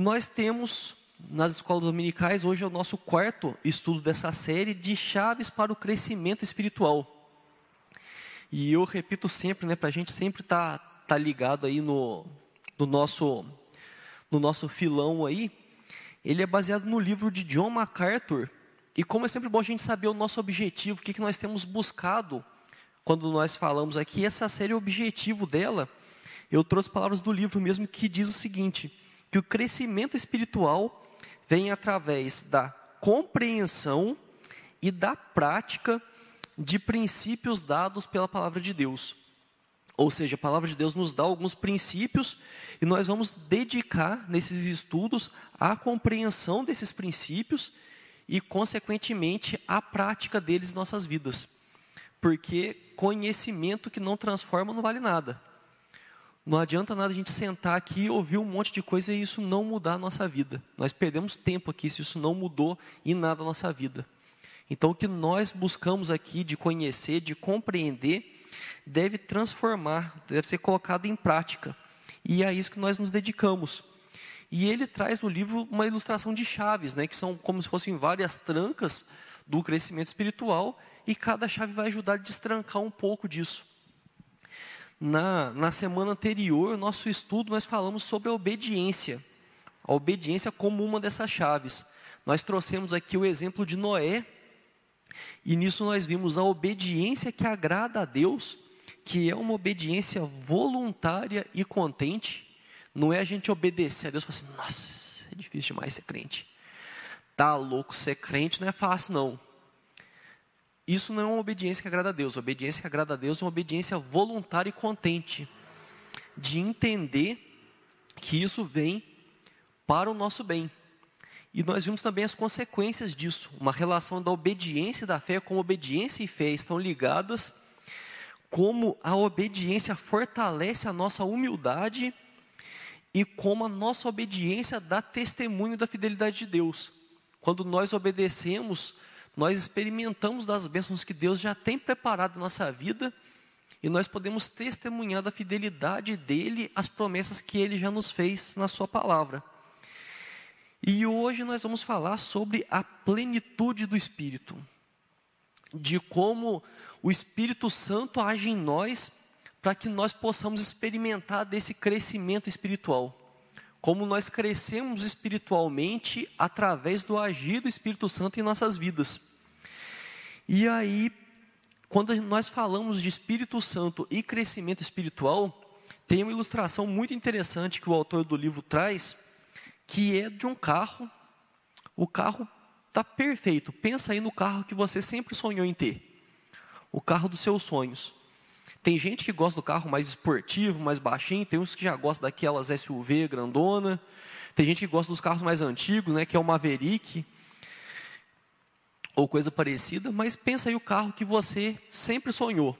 Nós temos nas escolas dominicais, hoje é o nosso quarto estudo dessa série de chaves para o crescimento espiritual. E eu repito sempre, né, para a gente sempre estar tá, tá ligado aí no, no, nosso, no nosso filão aí, ele é baseado no livro de John MacArthur. E como é sempre bom a gente saber o nosso objetivo, o que, que nós temos buscado quando nós falamos aqui, essa série, o objetivo dela, eu trouxe palavras do livro mesmo que diz o seguinte, que o crescimento espiritual vem através da compreensão e da prática de princípios dados pela palavra de Deus. Ou seja, a palavra de Deus nos dá alguns princípios e nós vamos dedicar nesses estudos à compreensão desses princípios e, consequentemente, à prática deles em nossas vidas. Porque conhecimento que não transforma não vale nada. Não adianta nada a gente sentar aqui e ouvir um monte de coisa e isso não mudar a nossa vida. Nós perdemos tempo aqui se isso não mudou em nada a nossa vida. Então, o que nós buscamos aqui de conhecer, de compreender, deve transformar, deve ser colocado em prática. E é isso que nós nos dedicamos. E ele traz no livro uma ilustração de chaves, né, que são como se fossem várias trancas do crescimento espiritual, e cada chave vai ajudar a destrancar um pouco disso. Na, na semana anterior, nosso estudo, nós falamos sobre a obediência. A obediência como uma dessas chaves. Nós trouxemos aqui o exemplo de Noé, e nisso nós vimos a obediência que agrada a Deus, que é uma obediência voluntária e contente. Não é a gente obedecer a Deus e falar assim, nossa, é difícil demais ser crente. Tá louco, ser crente não é fácil, não. Isso não é uma obediência que agrada a Deus. A obediência que agrada a Deus é uma obediência voluntária e contente, de entender que isso vem para o nosso bem. E nós vimos também as consequências disso, uma relação da obediência e da fé, como obediência e fé estão ligadas, como a obediência fortalece a nossa humildade e como a nossa obediência dá testemunho da fidelidade de Deus. Quando nós obedecemos, nós experimentamos das bênçãos que Deus já tem preparado na nossa vida e nós podemos testemunhar da fidelidade dele às promessas que ele já nos fez na sua palavra. E hoje nós vamos falar sobre a plenitude do Espírito, de como o Espírito Santo age em nós para que nós possamos experimentar desse crescimento espiritual como nós crescemos espiritualmente através do agir do Espírito Santo em nossas vidas. E aí, quando nós falamos de Espírito Santo e crescimento espiritual, tem uma ilustração muito interessante que o autor do livro traz, que é de um carro. O carro está perfeito. Pensa aí no carro que você sempre sonhou em ter. O carro dos seus sonhos. Tem gente que gosta do carro mais esportivo, mais baixinho, tem uns que já gostam daquelas SUV grandona. Tem gente que gosta dos carros mais antigos, né, que é o Maverick ou coisa parecida, mas pensa aí o carro que você sempre sonhou.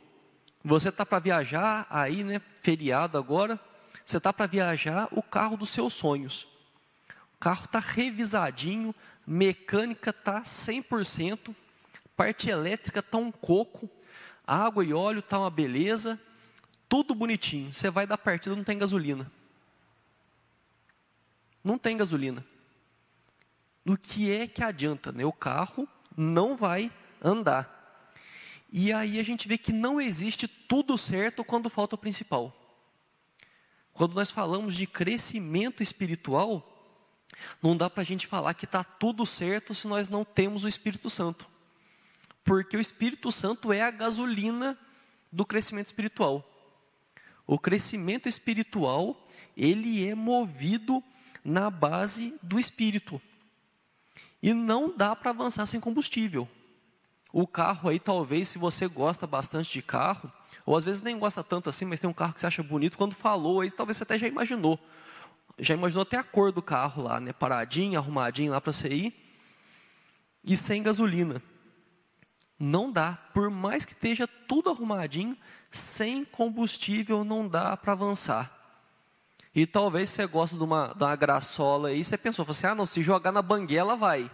Você está para viajar aí, né, feriado agora, você está para viajar o carro dos seus sonhos. O carro está revisadinho, mecânica está 100%, parte elétrica está um coco, água e óleo está uma beleza, tudo bonitinho. Você vai dar partida, não tem gasolina. Não tem gasolina. No que é que adianta? Né? O carro não vai andar. E aí a gente vê que não existe tudo certo quando falta o principal. Quando nós falamos de crescimento espiritual, não dá para a gente falar que está tudo certo se nós não temos o Espírito Santo porque o Espírito Santo é a gasolina do crescimento espiritual. O crescimento espiritual, ele é movido na base do Espírito. E não dá para avançar sem combustível. O carro aí, talvez, se você gosta bastante de carro, ou às vezes nem gosta tanto assim, mas tem um carro que você acha bonito, quando falou aí, talvez você até já imaginou. Já imaginou até a cor do carro lá, né? Paradinho, arrumadinho lá para você ir. E sem gasolina. Não dá, por mais que esteja tudo arrumadinho, sem combustível não dá para avançar. E talvez você goste de uma, de uma graçola aí, você pensou, você, assim, ah não, se jogar na banguela vai.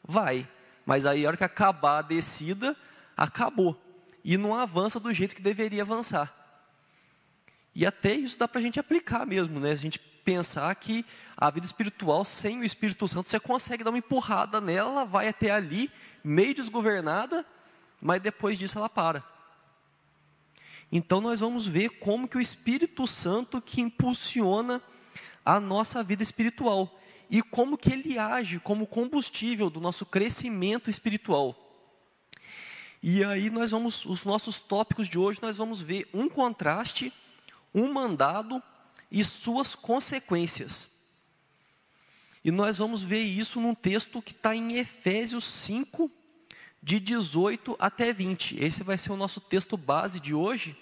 Vai. Mas aí a hora que acabar a descida, acabou. E não avança do jeito que deveria avançar. E até isso dá para a gente aplicar mesmo, né? A gente pensar que a vida espiritual, sem o Espírito Santo, você consegue dar uma empurrada nela, ela vai até ali, meio desgovernada, mas depois disso ela para. Então nós vamos ver como que o Espírito Santo que impulsiona a nossa vida espiritual e como que ele age como combustível do nosso crescimento espiritual. E aí nós vamos, os nossos tópicos de hoje, nós vamos ver um contraste, um mandado e suas consequências. E nós vamos ver isso num texto que está em Efésios 5, de 18 até 20. Esse vai ser o nosso texto base de hoje.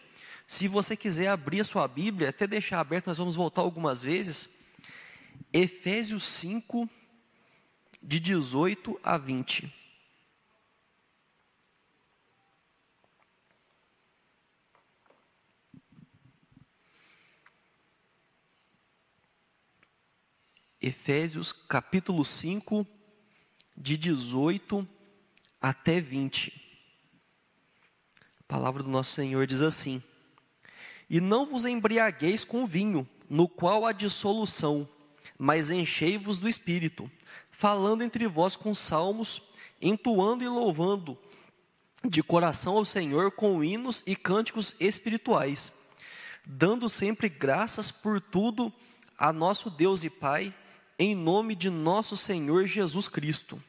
Se você quiser abrir a sua Bíblia, até deixar aberto, nós vamos voltar algumas vezes. Efésios 5, de 18 a 20. Efésios capítulo 5, de 18 até 20. A palavra do nosso Senhor diz assim: E não vos embriagueis com vinho, no qual há dissolução, mas enchei-vos do espírito, falando entre vós com salmos, entoando e louvando de coração ao Senhor com hinos e cânticos espirituais, dando sempre graças por tudo a nosso Deus e Pai, em nome de nosso Senhor Jesus Cristo.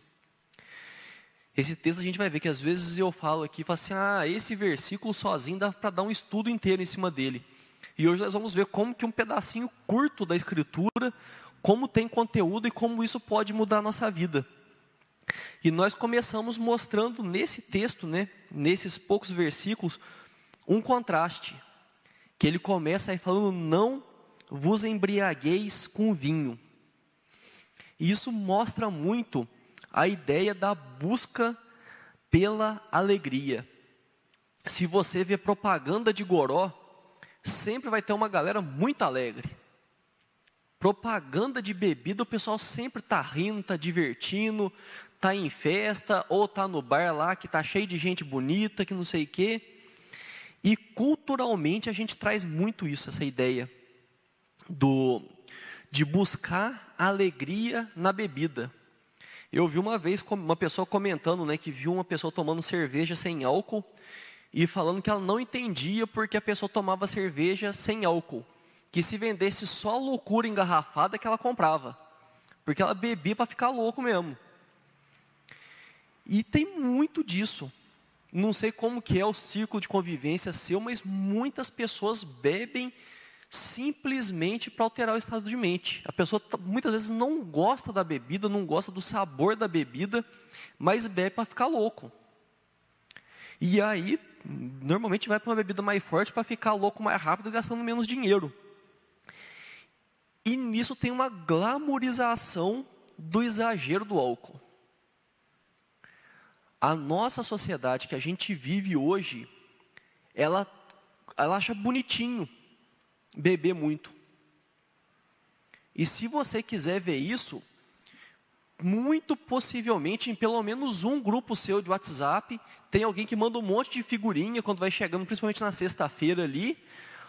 Esse texto a gente vai ver que às vezes eu falo aqui, falo assim, ah, esse versículo sozinho dá para dar um estudo inteiro em cima dele. E hoje nós vamos ver como que um pedacinho curto da escritura como tem conteúdo e como isso pode mudar a nossa vida. E nós começamos mostrando nesse texto, né, nesses poucos versículos, um contraste. Que ele começa aí falando: Não vos embriagueis com vinho. E isso mostra muito a ideia da busca pela alegria. Se você vê propaganda de goró, sempre vai ter uma galera muito alegre. Propaganda de bebida, o pessoal sempre está rindo, está divertindo, está em festa, ou está no bar lá que está cheio de gente bonita, que não sei o quê. E culturalmente a gente traz muito isso, essa ideia do, de buscar alegria na bebida. Eu vi uma vez uma pessoa comentando né, que viu uma pessoa tomando cerveja sem álcool e falando que ela não entendia porque a pessoa tomava cerveja sem álcool que se vendesse só loucura engarrafada que ela comprava. Porque ela bebia para ficar louco mesmo. E tem muito disso. Não sei como que é o círculo de convivência seu, mas muitas pessoas bebem simplesmente para alterar o estado de mente. A pessoa muitas vezes não gosta da bebida, não gosta do sabor da bebida, mas bebe para ficar louco. E aí, normalmente vai para uma bebida mais forte para ficar louco mais rápido, gastando menos dinheiro. E nisso tem uma glamorização do exagero do álcool. A nossa sociedade que a gente vive hoje, ela, ela acha bonitinho beber muito. E se você quiser ver isso, muito possivelmente em pelo menos um grupo seu de WhatsApp, tem alguém que manda um monte de figurinha quando vai chegando, principalmente na sexta-feira ali,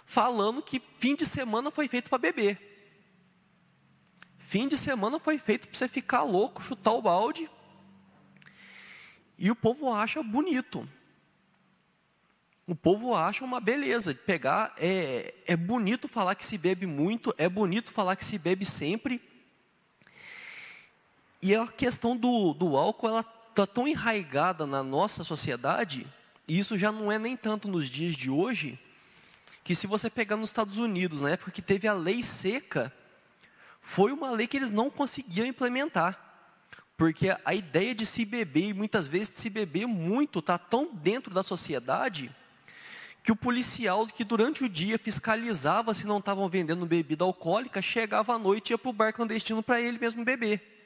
falando que fim de semana foi feito para beber. Fim de semana foi feito para você ficar louco, chutar o balde. E o povo acha bonito. O povo acha uma beleza de pegar. É, é bonito falar que se bebe muito, é bonito falar que se bebe sempre. E a questão do, do álcool, ela está tão enraigada na nossa sociedade, e isso já não é nem tanto nos dias de hoje, que se você pegar nos Estados Unidos, na época que teve a lei seca, foi uma lei que eles não conseguiam implementar. Porque a ideia de se beber, e muitas vezes de se beber muito, está tão dentro da sociedade, que o policial que durante o dia fiscalizava se não estavam vendendo bebida alcoólica, chegava à noite e ia para o bar clandestino para ele mesmo beber.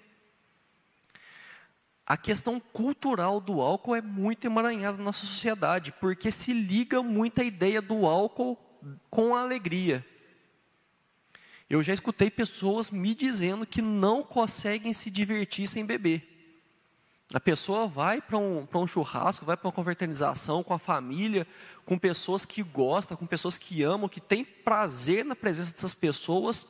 A questão cultural do álcool é muito emaranhada na nossa sociedade, porque se liga muito a ideia do álcool com a alegria. Eu já escutei pessoas me dizendo que não conseguem se divertir sem beber. A pessoa vai para um, um churrasco, vai para uma confraternização com a família, com pessoas que gostam, com pessoas que amam, que têm prazer na presença dessas pessoas,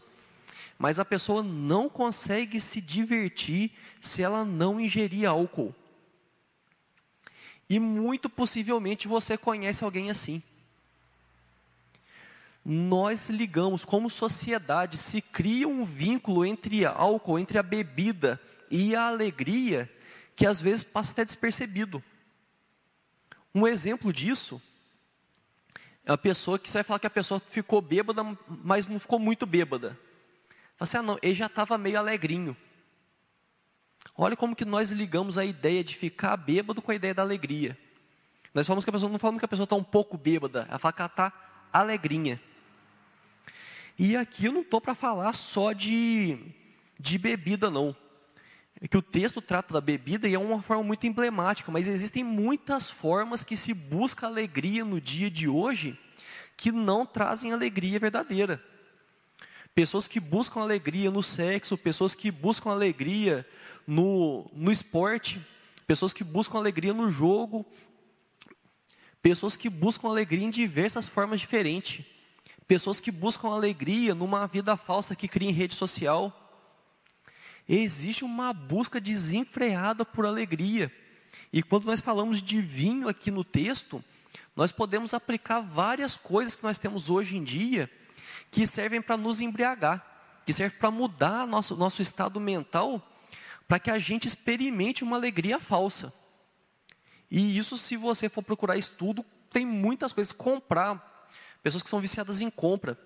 mas a pessoa não consegue se divertir se ela não ingerir álcool. E muito possivelmente você conhece alguém assim. Nós ligamos, como sociedade, se cria um vínculo entre álcool, entre a bebida e a alegria, que às vezes passa até despercebido. Um exemplo disso é a pessoa que você vai falar que a pessoa ficou bêbada, mas não ficou muito bêbada. Você, assim, ah, não, ele já estava meio alegrinho. Olha como que nós ligamos a ideia de ficar bêbado com a ideia da alegria. Nós falamos que a pessoa, não falamos que a pessoa está um pouco bêbada, ela fala que ela está alegrinha. E aqui eu não estou para falar só de, de bebida, não. É que o texto trata da bebida e é uma forma muito emblemática, mas existem muitas formas que se busca alegria no dia de hoje que não trazem alegria verdadeira. Pessoas que buscam alegria no sexo, pessoas que buscam alegria no, no esporte, pessoas que buscam alegria no jogo, pessoas que buscam alegria em diversas formas diferentes, pessoas que buscam alegria numa vida falsa que cria em rede social. Existe uma busca desenfreada por alegria. E quando nós falamos de vinho aqui no texto, nós podemos aplicar várias coisas que nós temos hoje em dia que servem para nos embriagar, que servem para mudar nosso, nosso estado mental para que a gente experimente uma alegria falsa. E isso, se você for procurar estudo, tem muitas coisas. Comprar, pessoas que são viciadas em compra,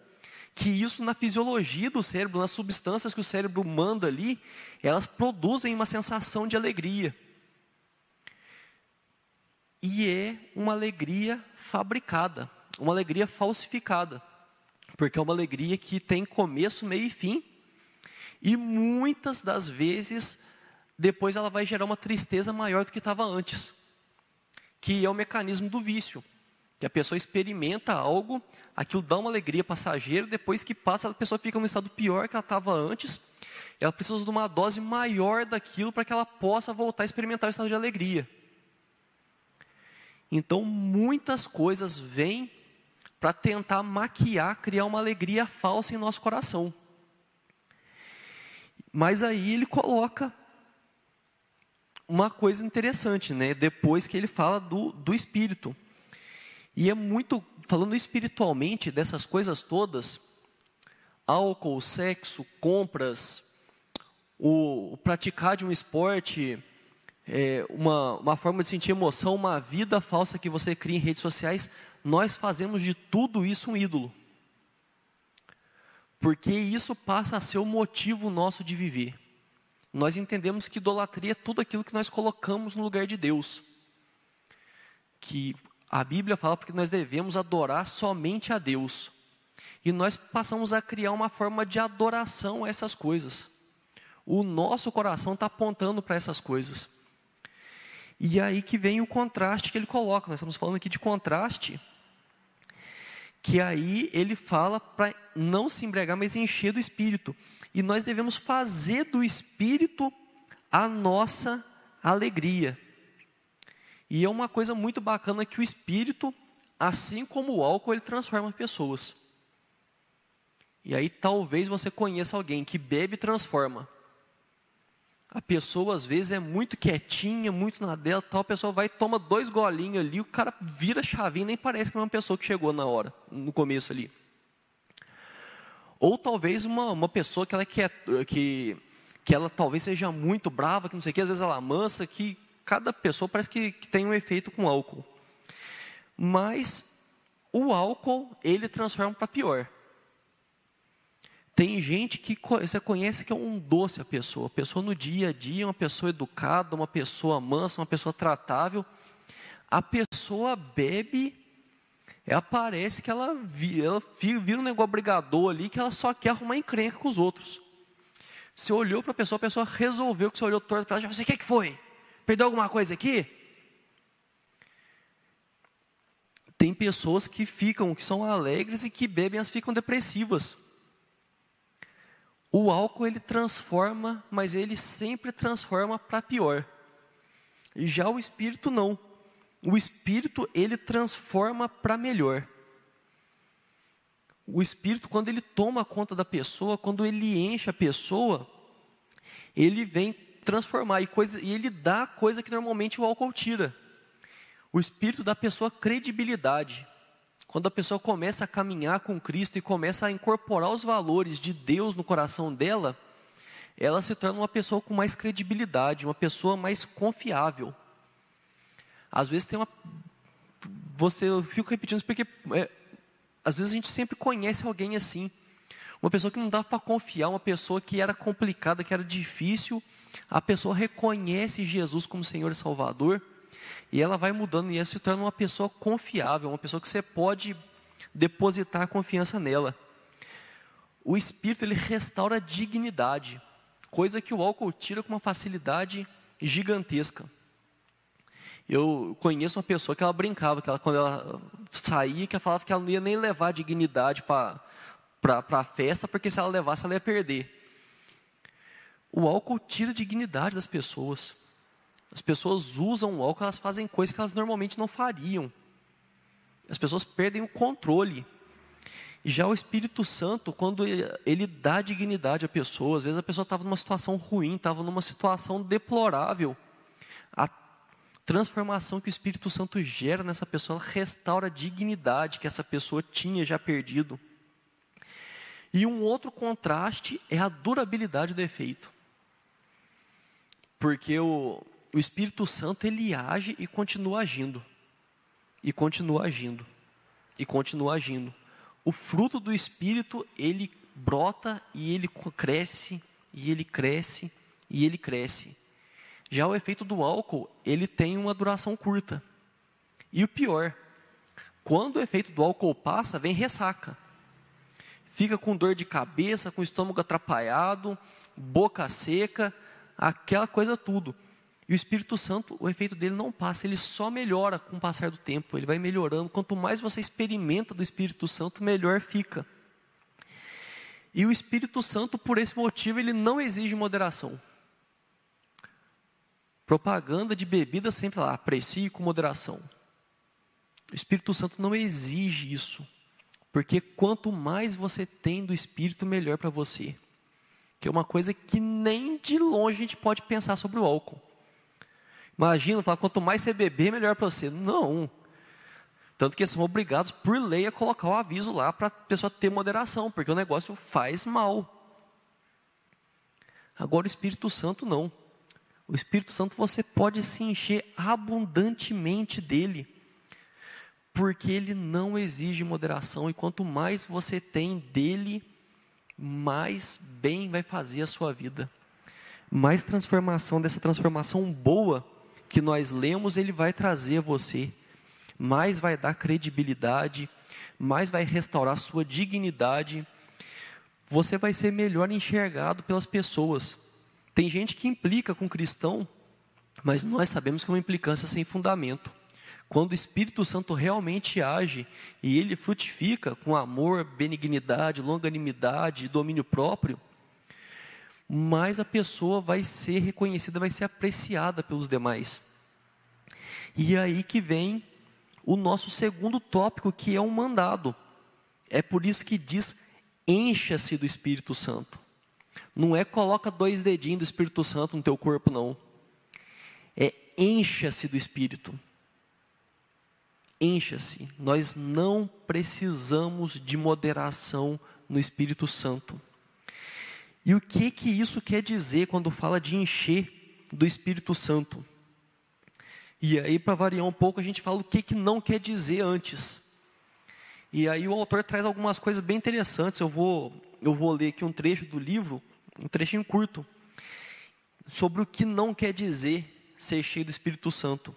que isso na fisiologia do cérebro, nas substâncias que o cérebro manda ali, elas produzem uma sensação de alegria. E é uma alegria fabricada, uma alegria falsificada, porque é uma alegria que tem começo, meio e fim, e muitas das vezes depois ela vai gerar uma tristeza maior do que estava antes, que é o mecanismo do vício, que a pessoa experimenta algo, aquilo dá uma alegria passageira, depois que passa a pessoa fica no estado pior que ela estava antes, ela precisa de uma dose maior daquilo para que ela possa voltar a experimentar o estado de alegria. Então, muitas coisas vêm para tentar maquiar, criar uma alegria falsa em nosso coração. Mas aí ele coloca uma coisa interessante, né? Depois que ele fala do, do espírito. E é muito, falando espiritualmente dessas coisas todas, álcool, sexo, compras, o, o praticar de um esporte, é, uma, uma forma de sentir emoção, uma vida falsa que você cria em redes sociais, nós fazemos de tudo isso um ídolo. Porque isso passa a ser o motivo nosso de viver nós entendemos que idolatria é tudo aquilo que nós colocamos no lugar de Deus. Que a Bíblia fala porque nós devemos adorar somente a Deus. E nós passamos a criar uma forma de adoração a essas coisas. O nosso coração está apontando para essas coisas. E aí que vem o contraste que ele coloca. Nós estamos falando aqui de contraste. Que aí ele fala para não se embriagar, mas encher do espírito e nós devemos fazer do Espírito a nossa alegria. E é uma coisa muito bacana que o Espírito, assim como o álcool, ele transforma pessoas. E aí talvez você conheça alguém que bebe e transforma. A pessoa às vezes é muito quietinha, muito na dela, tal, a pessoa vai toma dois golinhos ali, o cara vira chavinha, nem parece que é uma pessoa que chegou na hora, no começo ali. Ou talvez uma, uma pessoa que ela quer, que, que ela talvez seja muito brava, que não sei o que, às vezes ela é mansa, que cada pessoa parece que, que tem um efeito com álcool. Mas o álcool, ele transforma para pior. Tem gente que você conhece que é um doce a pessoa. A pessoa no dia a dia, uma pessoa educada, uma pessoa mansa, uma pessoa tratável. A pessoa bebe ela parece que ela, ela vira um negócio brigador ali que ela só quer arrumar encrenca com os outros. Você olhou para a pessoa, a pessoa resolveu que você olhou torto para ela, você, o que, que foi? Perdeu alguma coisa aqui? Tem pessoas que ficam, que são alegres e que bebem, elas ficam depressivas. O álcool ele transforma, mas ele sempre transforma para pior. Já o espírito não o espírito ele transforma para melhor. o espírito, quando ele toma conta da pessoa, quando ele enche a pessoa, ele vem transformar e, coisa, e ele dá coisa que normalmente o álcool tira. O espírito à pessoa credibilidade. Quando a pessoa começa a caminhar com Cristo e começa a incorporar os valores de Deus no coração dela, ela se torna uma pessoa com mais credibilidade, uma pessoa mais confiável. Às vezes tem uma. Você, eu fico repetindo isso porque é, às vezes a gente sempre conhece alguém assim. Uma pessoa que não dava para confiar, uma pessoa que era complicada, que era difícil. A pessoa reconhece Jesus como Senhor e Salvador. E ela vai mudando e ela se torna uma pessoa confiável, uma pessoa que você pode depositar confiança nela. O Espírito ele restaura a dignidade, coisa que o álcool tira com uma facilidade gigantesca. Eu conheço uma pessoa que ela brincava, que ela, quando ela saía, que ela falava que ela não ia nem levar dignidade para a festa, porque se ela levasse, ela ia perder. O álcool tira a dignidade das pessoas. As pessoas usam o álcool, elas fazem coisas que elas normalmente não fariam. As pessoas perdem o controle. Já o Espírito Santo, quando ele, dá dignidade à pessoa, às vezes a pessoa estava numa situação ruim, estava numa situação deplorável. A transformação que o Espírito Santo gera nessa pessoa restaura a dignidade que essa pessoa tinha já perdido. E um outro contraste é a durabilidade do efeito. Porque o, o Espírito Santo ele age e continua agindo. E continua agindo. E continua agindo. O fruto do Espírito, ele brota e ele cresce, e ele cresce, e ele cresce. Já o efeito do álcool, ele tem uma duração curta. E o pior, quando o efeito do álcool passa, vem ressaca. Fica com dor de cabeça, com estômago atrapalhado, boca seca, aquela coisa tudo. E o Espírito Santo, o efeito dele não passa, ele só melhora com o passar do tempo, ele vai melhorando. Quanto mais você experimenta do Espírito Santo, melhor fica. E o Espírito Santo, por esse motivo, ele não exige moderação. Propaganda de bebida sempre lá, aprecie com moderação. O Espírito Santo não exige isso. Porque quanto mais você tem do Espírito, melhor para você. Que é uma coisa que nem de longe a gente pode pensar sobre o álcool. Imagina, falar, quanto mais você beber, melhor para você. Não. Tanto que são obrigados, por lei, a colocar o aviso lá para a pessoa ter moderação, porque o negócio faz mal. Agora o Espírito Santo não. O Espírito Santo você pode se encher abundantemente dele, porque ele não exige moderação, e quanto mais você tem dele, mais bem vai fazer a sua vida. Mais transformação, dessa transformação boa que nós lemos, ele vai trazer a você. Mais vai dar credibilidade, mais vai restaurar sua dignidade. Você vai ser melhor enxergado pelas pessoas. Tem gente que implica com cristão, mas nós sabemos que é uma implicância sem fundamento. Quando o Espírito Santo realmente age e ele frutifica com amor, benignidade, longanimidade, domínio próprio, mais a pessoa vai ser reconhecida, vai ser apreciada pelos demais. E é aí que vem o nosso segundo tópico, que é um mandado. É por isso que diz: encha-se do Espírito Santo. Não é coloca dois dedinhos do Espírito Santo no teu corpo, não. É encha-se do Espírito. Encha-se. Nós não precisamos de moderação no Espírito Santo. E o que que isso quer dizer quando fala de encher do Espírito Santo? E aí, para variar um pouco, a gente fala o que, que não quer dizer antes. E aí o autor traz algumas coisas bem interessantes. Eu vou, eu vou ler aqui um trecho do livro um trechinho curto, sobre o que não quer dizer ser cheio do Espírito Santo.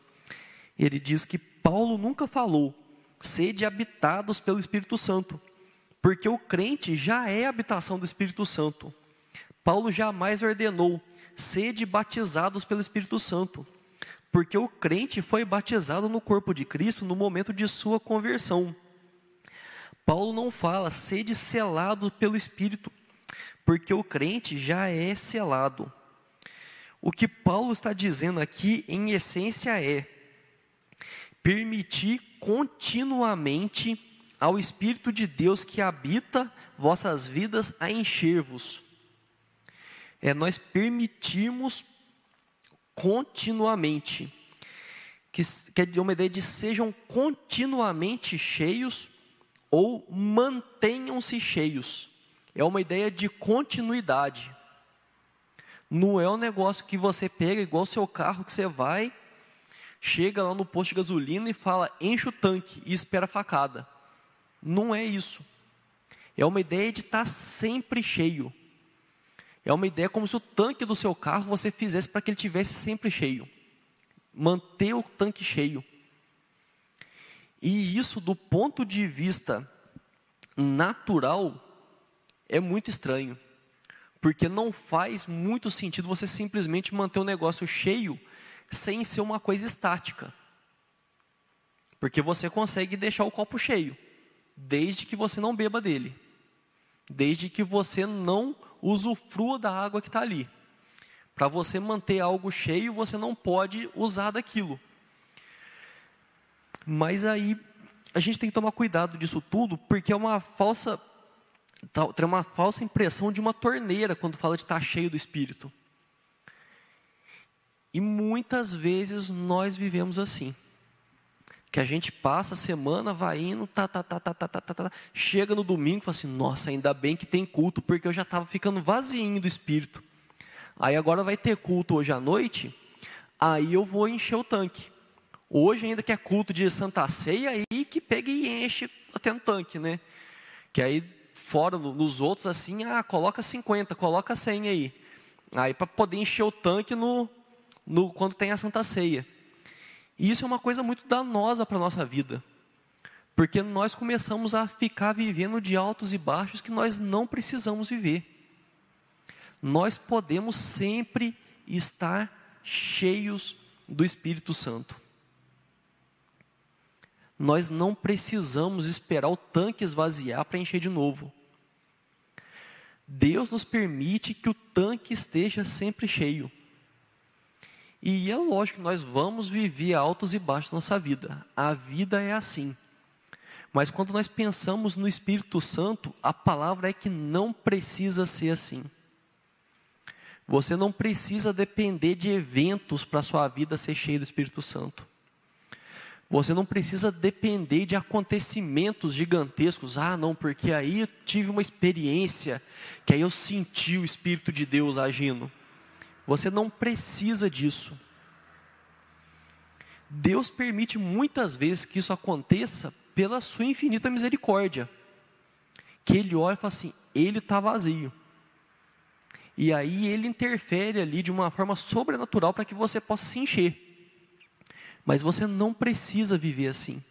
Ele diz que Paulo nunca falou, sede habitados pelo Espírito Santo, porque o crente já é habitação do Espírito Santo. Paulo jamais ordenou, sede batizados pelo Espírito Santo, porque o crente foi batizado no corpo de Cristo no momento de sua conversão. Paulo não fala, sede selado pelo Espírito, porque o crente já é selado. O que Paulo está dizendo aqui, em essência, é permitir continuamente ao Espírito de Deus que habita vossas vidas a encher-vos. É nós permitirmos continuamente, que, que é uma ideia de sejam continuamente cheios ou mantenham-se cheios. É uma ideia de continuidade. Não é um negócio que você pega igual seu carro que você vai, chega lá no posto de gasolina e fala, enche o tanque e espera a facada. Não é isso. É uma ideia de estar tá sempre cheio. É uma ideia como se o tanque do seu carro você fizesse para que ele tivesse sempre cheio. Manter o tanque cheio. E isso, do ponto de vista natural, é muito estranho. Porque não faz muito sentido você simplesmente manter o negócio cheio sem ser uma coisa estática. Porque você consegue deixar o copo cheio, desde que você não beba dele, desde que você não usufrua da água que está ali. Para você manter algo cheio, você não pode usar daquilo. Mas aí a gente tem que tomar cuidado disso tudo, porque é uma falsa tem uma falsa impressão de uma torneira quando fala de estar tá cheio do Espírito. E muitas vezes nós vivemos assim. Que a gente passa a semana, vai indo, tá, tá, tá, tá, tá, tá, tá, tá, chega no domingo e fala assim, nossa, ainda bem que tem culto, porque eu já estava ficando vazinho do Espírito. Aí agora vai ter culto hoje à noite, aí eu vou encher o tanque. Hoje ainda que é culto de Santa Ceia, aí que pega e enche até no tanque, né? Que aí fora nos outros assim, ah, coloca 50, coloca 100 aí. Aí para poder encher o tanque no, no, quando tem a Santa Ceia. E isso é uma coisa muito danosa para a nossa vida. Porque nós começamos a ficar vivendo de altos e baixos que nós não precisamos viver. Nós podemos sempre estar cheios do Espírito Santo. Nós não precisamos esperar o tanque esvaziar para encher de novo. Deus nos permite que o tanque esteja sempre cheio. E é lógico que nós vamos viver altos e baixos na nossa vida. A vida é assim. Mas quando nós pensamos no Espírito Santo, a palavra é que não precisa ser assim. Você não precisa depender de eventos para a sua vida ser cheia do Espírito Santo. Você não precisa depender de acontecimentos gigantescos. Ah, não, porque aí eu tive uma experiência, que aí eu senti o Espírito de Deus agindo. Você não precisa disso. Deus permite muitas vezes que isso aconteça pela sua infinita misericórdia. Que ele olha e fala assim: ele está vazio. E aí ele interfere ali de uma forma sobrenatural para que você possa se encher. Mas você não precisa viver assim.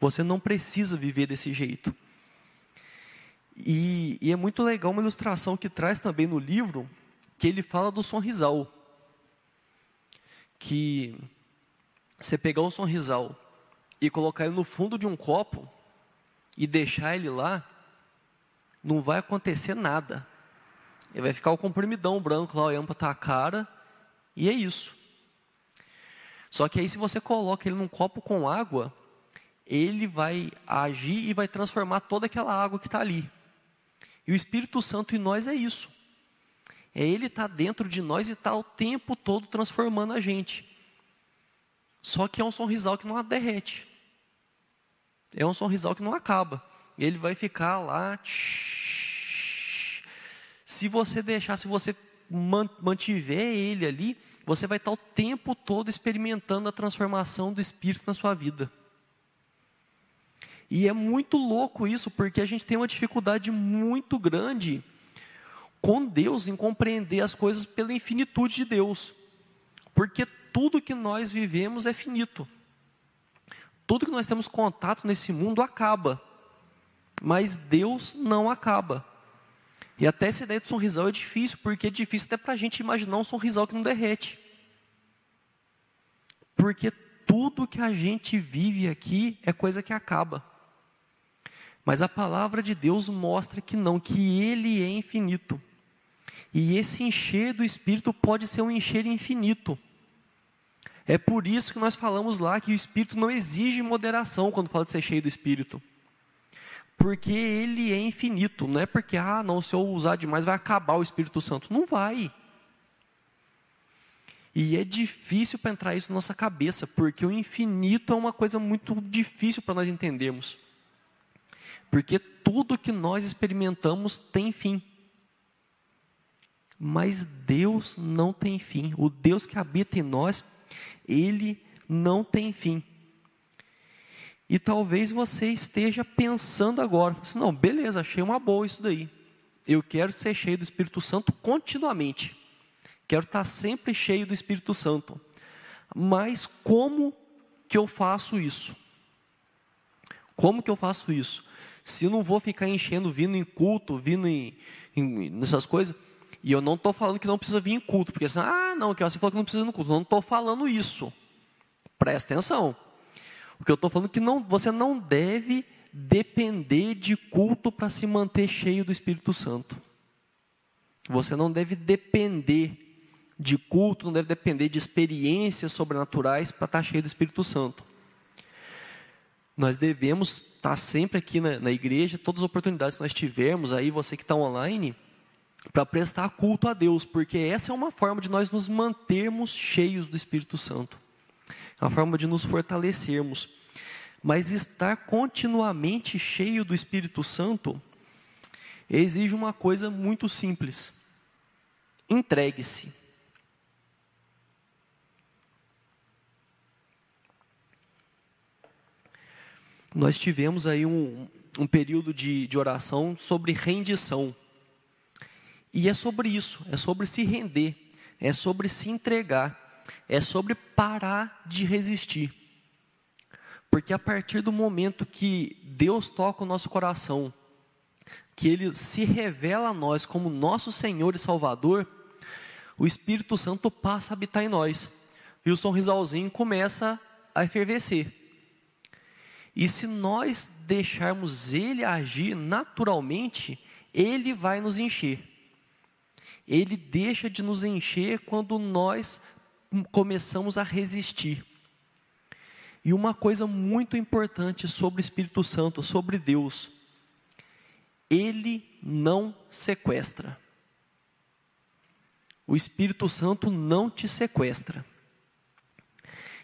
Você não precisa viver desse jeito. E, e, é muito legal uma ilustração que traz também no livro, que ele fala do sonrisal. Que você pegar um sonrisal e colocar ele no fundo de um copo e deixar ele lá, não vai acontecer nada. Ele vai ficar o comprimidão branco lá olhando para tua cara, e é isso. Só que aí, se você coloca ele num copo com água, ele vai agir e vai transformar toda aquela água que está ali. E o Espírito Santo em nós é isso. É Ele estar tá dentro de nós e está o tempo todo transformando a gente. Só que é um sorrisal que não derrete. É um sorrisal que não acaba. Ele vai ficar lá. Se você deixar, se você mantiver ele ali, você vai estar o tempo todo experimentando a transformação do Espírito na sua vida. E é muito louco isso, porque a gente tem uma dificuldade muito grande com Deus em compreender as coisas pela infinitude de Deus. Porque tudo que nós vivemos é finito. Tudo que nós temos contato nesse mundo acaba. Mas Deus não acaba. E até essa ideia de sorrisal é difícil, porque é difícil até para a gente imaginar um sorrisal que não derrete. Porque tudo que a gente vive aqui é coisa que acaba. Mas a palavra de Deus mostra que não, que Ele é infinito. E esse encher do Espírito pode ser um encher infinito. É por isso que nós falamos lá que o Espírito não exige moderação quando fala de ser cheio do Espírito. Porque ele é infinito, não é porque, ah, não, se eu usar demais vai acabar o Espírito Santo. Não vai. E é difícil para entrar isso na nossa cabeça, porque o infinito é uma coisa muito difícil para nós entendermos. Porque tudo que nós experimentamos tem fim. Mas Deus não tem fim. O Deus que habita em nós, ele não tem fim. E talvez você esteja pensando agora, assim, não, beleza, achei uma boa isso daí. Eu quero ser cheio do Espírito Santo continuamente. Quero estar sempre cheio do Espírito Santo. Mas como que eu faço isso? Como que eu faço isso? Se eu não vou ficar enchendo, vindo em culto, vindo em, em nessas coisas, e eu não estou falando que não precisa vir em culto, porque assim, ah, não, que você falou que não precisa vir no culto. Eu não estou falando isso. Presta atenção. O que eu estou falando é que não, você não deve depender de culto para se manter cheio do Espírito Santo. Você não deve depender de culto, não deve depender de experiências sobrenaturais para estar cheio do Espírito Santo. Nós devemos estar sempre aqui na, na igreja, todas as oportunidades que nós tivermos, aí você que está online, para prestar culto a Deus, porque essa é uma forma de nós nos mantermos cheios do Espírito Santo. É uma forma de nos fortalecermos. Mas estar continuamente cheio do Espírito Santo exige uma coisa muito simples: entregue-se. Nós tivemos aí um, um período de, de oração sobre rendição. E é sobre isso, é sobre se render, é sobre se entregar, é sobre parar de resistir. Porque a partir do momento que Deus toca o nosso coração, que Ele se revela a nós como nosso Senhor e Salvador, o Espírito Santo passa a habitar em nós. E o sorrisalzinho começa a efervescer. E se nós deixarmos Ele agir naturalmente, Ele vai nos encher ele deixa de nos encher quando nós começamos a resistir. E uma coisa muito importante sobre o Espírito Santo, sobre Deus, ele não sequestra. O Espírito Santo não te sequestra.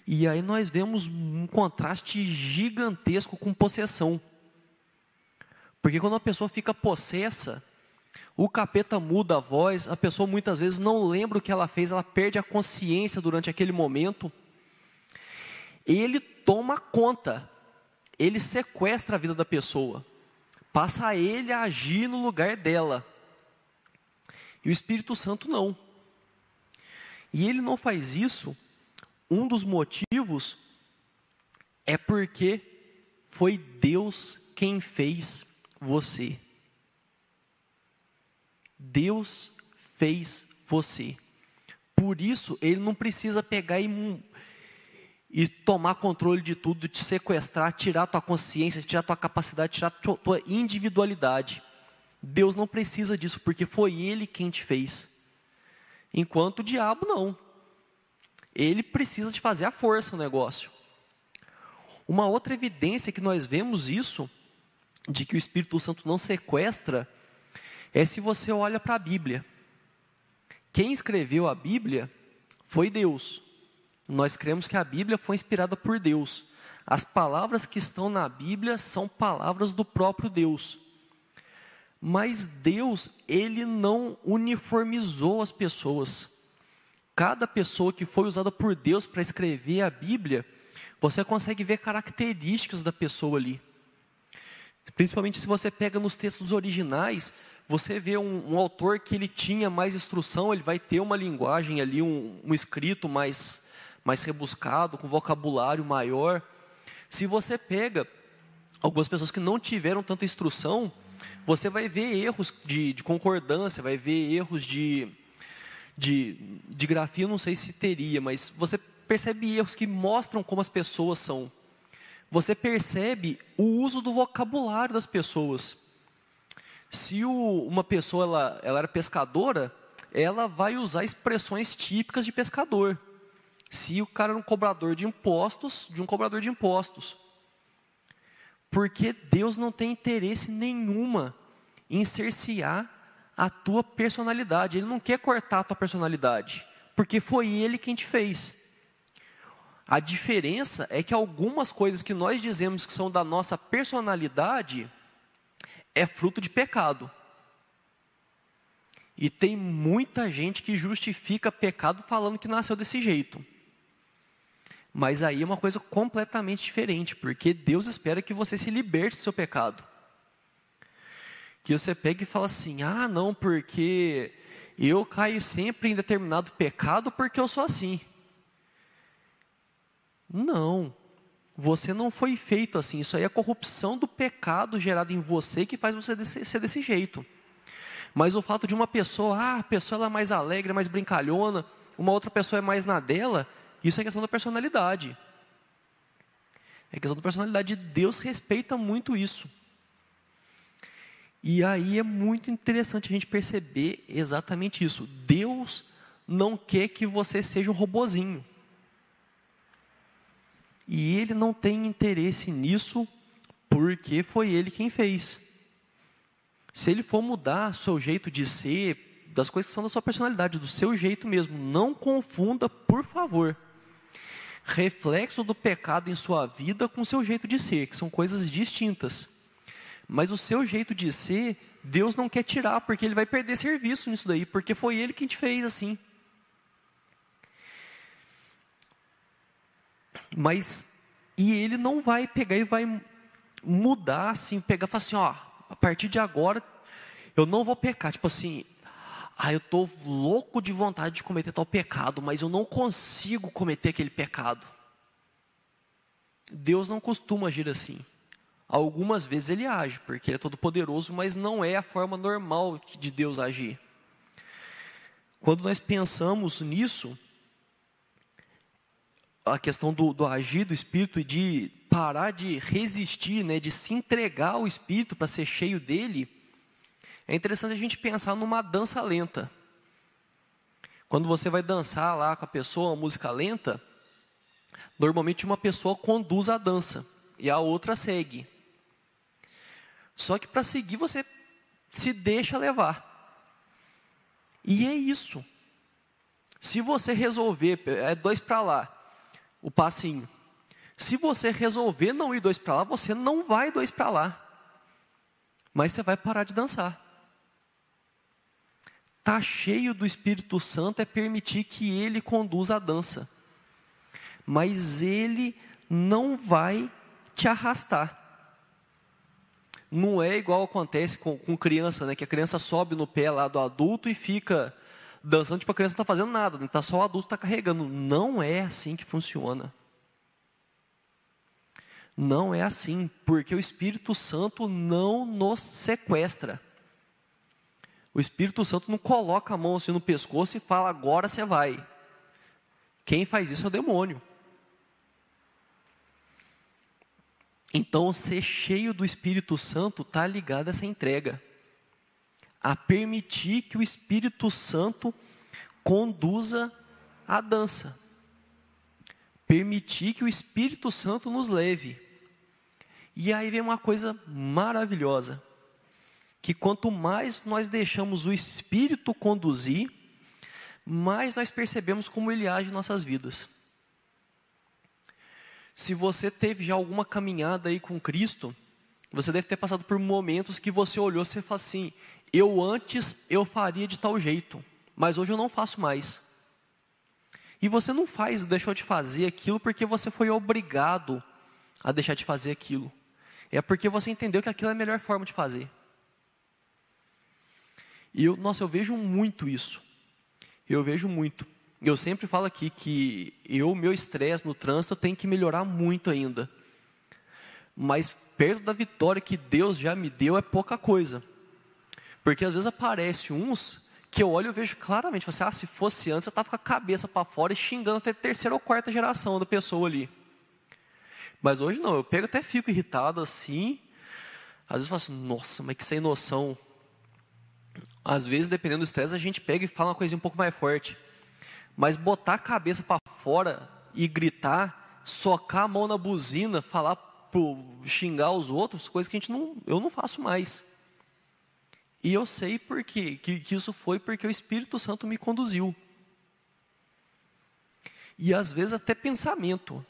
E aí nós vemos um contraste gigantesco com possessão. Porque quando a pessoa fica possessa, o capeta muda a voz, a pessoa muitas vezes não lembra o que ela fez, ela perde a consciência durante aquele momento. Ele toma conta, ele sequestra a vida da pessoa, passa a ele a agir no lugar dela. E o Espírito Santo não. E ele não faz isso, um dos motivos é porque foi Deus quem fez você. Deus fez você. Por isso, Ele não precisa pegar e, e tomar controle de tudo, te sequestrar, tirar tua consciência, tirar tua capacidade, tirar tua, tua individualidade. Deus não precisa disso, porque foi Ele quem te fez. Enquanto o diabo não. Ele precisa de fazer a força o negócio. Uma outra evidência que nós vemos isso, de que o Espírito Santo não sequestra, é se você olha para a Bíblia. Quem escreveu a Bíblia foi Deus. Nós cremos que a Bíblia foi inspirada por Deus. As palavras que estão na Bíblia são palavras do próprio Deus. Mas Deus, ele não uniformizou as pessoas. Cada pessoa que foi usada por Deus para escrever a Bíblia, você consegue ver características da pessoa ali. Principalmente se você pega nos textos originais, você vê um, um, autor que ele tinha mais instrução, ele vai ter uma linguagem ali, um, um escrito mais, mais rebuscado, com vocabulário maior. Se você pega algumas pessoas que não tiveram tanta instrução, você vai ver erros de, de concordância, vai ver erros de, de, de grafia, não sei se teria, mas você percebe erros que mostram como as pessoas são. Você percebe o uso do vocabulário das pessoas. Se o, uma pessoa ela, ela era pescadora, ela vai usar expressões típicas de pescador. se o cara era um cobrador de impostos, de um cobrador de impostos. Porque Deus não tem interesse nenhuma em cercear a tua personalidade. Ele não quer cortar a tua personalidade, porque foi ele quem te fez. A diferença é que algumas coisas que nós dizemos que são da nossa personalidade é fruto de pecado. E tem muita gente que justifica pecado falando que nasceu desse jeito. Mas aí é uma coisa completamente diferente, porque Deus espera que você se liberte do seu pecado. Que você pegue e fala assim: ah, não, porque eu caio sempre em determinado pecado porque eu sou assim. Não. Você não foi feito assim. Isso aí é a corrupção do pecado gerado em você que faz você ser desse jeito. Mas o fato de uma pessoa, ah, a pessoa ela é mais alegre, mais brincalhona, uma outra pessoa é mais na dela, isso é questão da personalidade. É questão da personalidade. Deus respeita muito isso. E aí é muito interessante a gente perceber exatamente isso. Deus não quer que você seja um robozinho. E ele não tem interesse nisso porque foi ele quem fez. Se ele for mudar seu jeito de ser, das coisas que são da sua personalidade, do seu jeito mesmo, não confunda, por favor, reflexo do pecado em sua vida com seu jeito de ser, que são coisas distintas. Mas o seu jeito de ser, Deus não quer tirar, porque ele vai perder serviço nisso daí, porque foi ele quem te fez assim. Mas, e ele não vai pegar e vai mudar assim, pegar e falar assim, ó, a partir de agora eu não vou pecar. Tipo assim, ah, eu estou louco de vontade de cometer tal pecado, mas eu não consigo cometer aquele pecado. Deus não costuma agir assim. Algumas vezes ele age, porque ele é todo poderoso, mas não é a forma normal de Deus agir. Quando nós pensamos nisso, a questão do, do agir do Espírito e de parar de resistir, né, de se entregar ao Espírito para ser cheio dele, é interessante a gente pensar numa dança lenta. Quando você vai dançar lá com a pessoa, uma música lenta, normalmente uma pessoa conduz a dança e a outra segue. Só que para seguir você se deixa levar. E é isso. Se você resolver, é dois para lá, o passinho. Se você resolver não ir dois para lá, você não vai dois para lá. Mas você vai parar de dançar. Tá cheio do Espírito Santo é permitir que ele conduza a dança. Mas ele não vai te arrastar. Não é igual acontece com, com criança, né? Que a criança sobe no pé lá do adulto e fica dançando, tipo, a criança não está fazendo nada, né? tá só o adulto está carregando. Não é assim que funciona. Não é assim, porque o Espírito Santo não nos sequestra. O Espírito Santo não coloca a mão assim no pescoço e fala, agora você vai. Quem faz isso é o demônio. Então, ser cheio do Espírito Santo está ligado a essa entrega a permitir que o Espírito Santo conduza a dança. Permitir que o Espírito Santo nos leve. E aí vem uma coisa maravilhosa, que quanto mais nós deixamos o Espírito conduzir, mais nós percebemos como ele age em nossas vidas. Se você teve já alguma caminhada aí com Cristo, você deve ter passado por momentos que você olhou e você falou assim: eu antes eu faria de tal jeito, mas hoje eu não faço mais. E você não faz, deixou de fazer aquilo porque você foi obrigado a deixar de fazer aquilo. É porque você entendeu que aquilo é a melhor forma de fazer. E eu, nossa, eu vejo muito isso. Eu vejo muito. Eu sempre falo aqui que eu, meu estresse no trânsito tem que melhorar muito ainda. Mas perto da vitória que Deus já me deu é pouca coisa. Porque às vezes aparece uns que eu olho e vejo claramente, você, assim, ah, se fosse antes eu estava com a cabeça para fora e xingando até terceira ou quarta geração da pessoa ali. Mas hoje não, eu pego até fico irritado assim. Às vezes eu falo assim, nossa, mas que sem noção. Às vezes, dependendo do estresse, a gente pega e fala uma coisinha um pouco mais forte. Mas botar a cabeça para fora e gritar, socar a mão na buzina, falar pro, xingar os outros, coisa que a gente não, eu não faço mais. E eu sei por quê, que, que isso foi porque o Espírito Santo me conduziu. E às vezes até pensamento.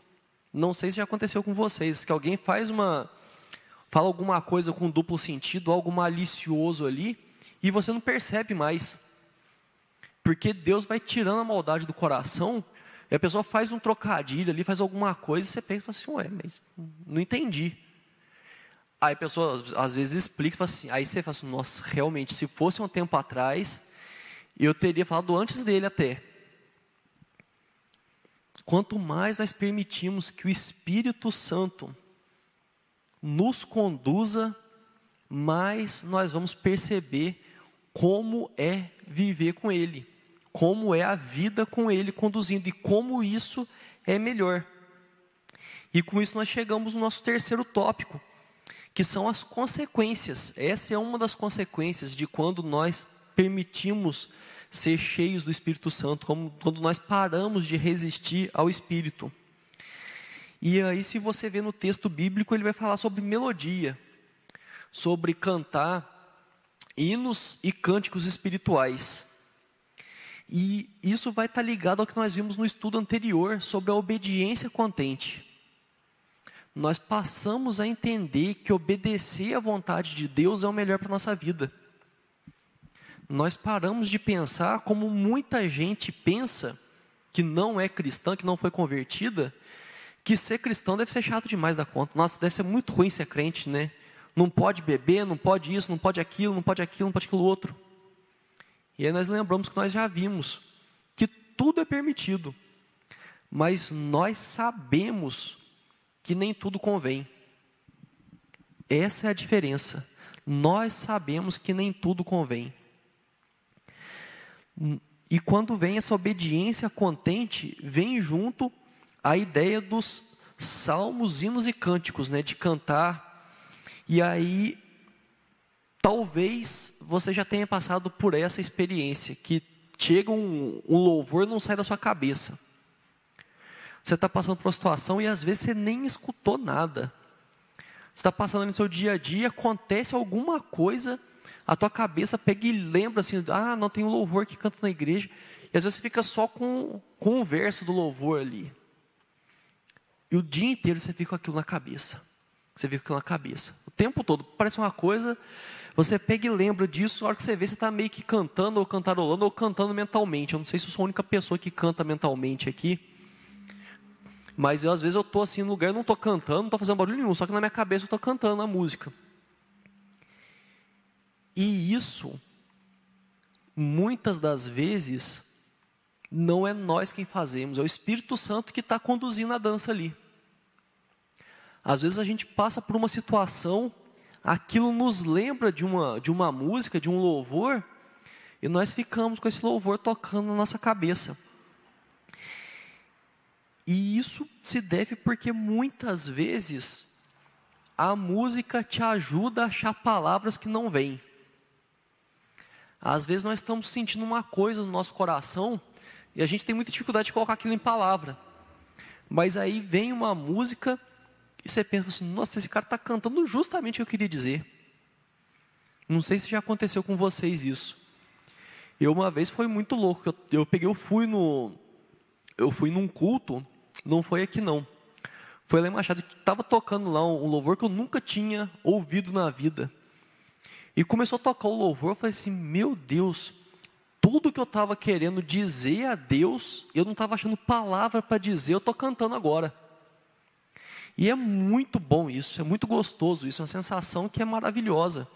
Não sei se já aconteceu com vocês, que alguém faz uma fala alguma coisa com duplo sentido, algo malicioso ali, e você não percebe mais. Porque Deus vai tirando a maldade do coração, e a pessoa faz um trocadilho ali, faz alguma coisa, e você pensa assim, ué, mas não entendi. Aí a pessoa às vezes explica, assim, aí você fala assim, nossa, realmente, se fosse um tempo atrás, eu teria falado antes dele até. Quanto mais nós permitimos que o Espírito Santo nos conduza, mais nós vamos perceber como é viver com Ele como é a vida com Ele conduzindo e como isso é melhor. E com isso nós chegamos no nosso terceiro tópico, que são as consequências. Essa é uma das consequências de quando nós permitimos ser cheios do Espírito Santo, como quando nós paramos de resistir ao Espírito. E aí, se você vê no texto bíblico, ele vai falar sobre melodia, sobre cantar hinos e cânticos espirituais. E isso vai estar ligado ao que nós vimos no estudo anterior sobre a obediência contente. Nós passamos a entender que obedecer à vontade de Deus é o melhor para a nossa vida. Nós paramos de pensar como muita gente pensa que não é cristã, que não foi convertida, que ser cristão deve ser chato demais da conta. Nossa, deve ser muito ruim ser crente, né? Não pode beber, não pode isso, não pode aquilo, não pode aquilo, não pode aquilo outro. E aí nós lembramos que nós já vimos que tudo é permitido, mas nós sabemos que nem tudo convém. Essa é a diferença. Nós sabemos que nem tudo convém. E quando vem essa obediência contente, vem junto a ideia dos salmos, hinos e cânticos, né, de cantar. E aí Talvez você já tenha passado por essa experiência, que chega um, um louvor não sai da sua cabeça. Você está passando por uma situação e às vezes você nem escutou nada. Você está passando no seu dia a dia, acontece alguma coisa, a tua cabeça pega e lembra assim, ah, não tem um louvor que canta na igreja. E às vezes você fica só com, com um verso do louvor ali. E o dia inteiro você fica com aquilo na cabeça. Você fica com aquilo na cabeça. O tempo todo. Parece uma coisa você pega e lembra disso, a hora que você vê, você está meio que cantando ou cantarolando ou cantando mentalmente. Eu não sei se eu sou a única pessoa que canta mentalmente aqui. Mas eu, às vezes eu estou assim no lugar, não estou cantando, não estou fazendo barulho nenhum, só que na minha cabeça eu estou cantando a música. E isso, muitas das vezes, não é nós quem fazemos, é o Espírito Santo que está conduzindo a dança ali. Às vezes a gente passa por uma situação aquilo nos lembra de uma, de uma música, de um louvor, e nós ficamos com esse louvor tocando na nossa cabeça. E isso se deve porque muitas vezes a música te ajuda a achar palavras que não vêm. Às vezes nós estamos sentindo uma coisa no nosso coração e a gente tem muita dificuldade de colocar aquilo em palavra. Mas aí vem uma música e você pensa assim, nossa, esse cara está cantando justamente o que eu queria dizer. Não sei se já aconteceu com vocês isso. Eu uma vez foi muito louco. Eu, eu peguei, eu fui no, eu fui num culto, não foi aqui não. Foi lá em Machado, estava tocando lá um, louvor que eu nunca tinha ouvido na vida. E começou a tocar o louvor, eu falei assim, meu Deus, tudo que eu estava querendo dizer a Deus, eu não estava achando palavra para dizer, eu estou cantando agora. E é muito bom isso, é muito gostoso isso, é uma sensação que é maravilhosa.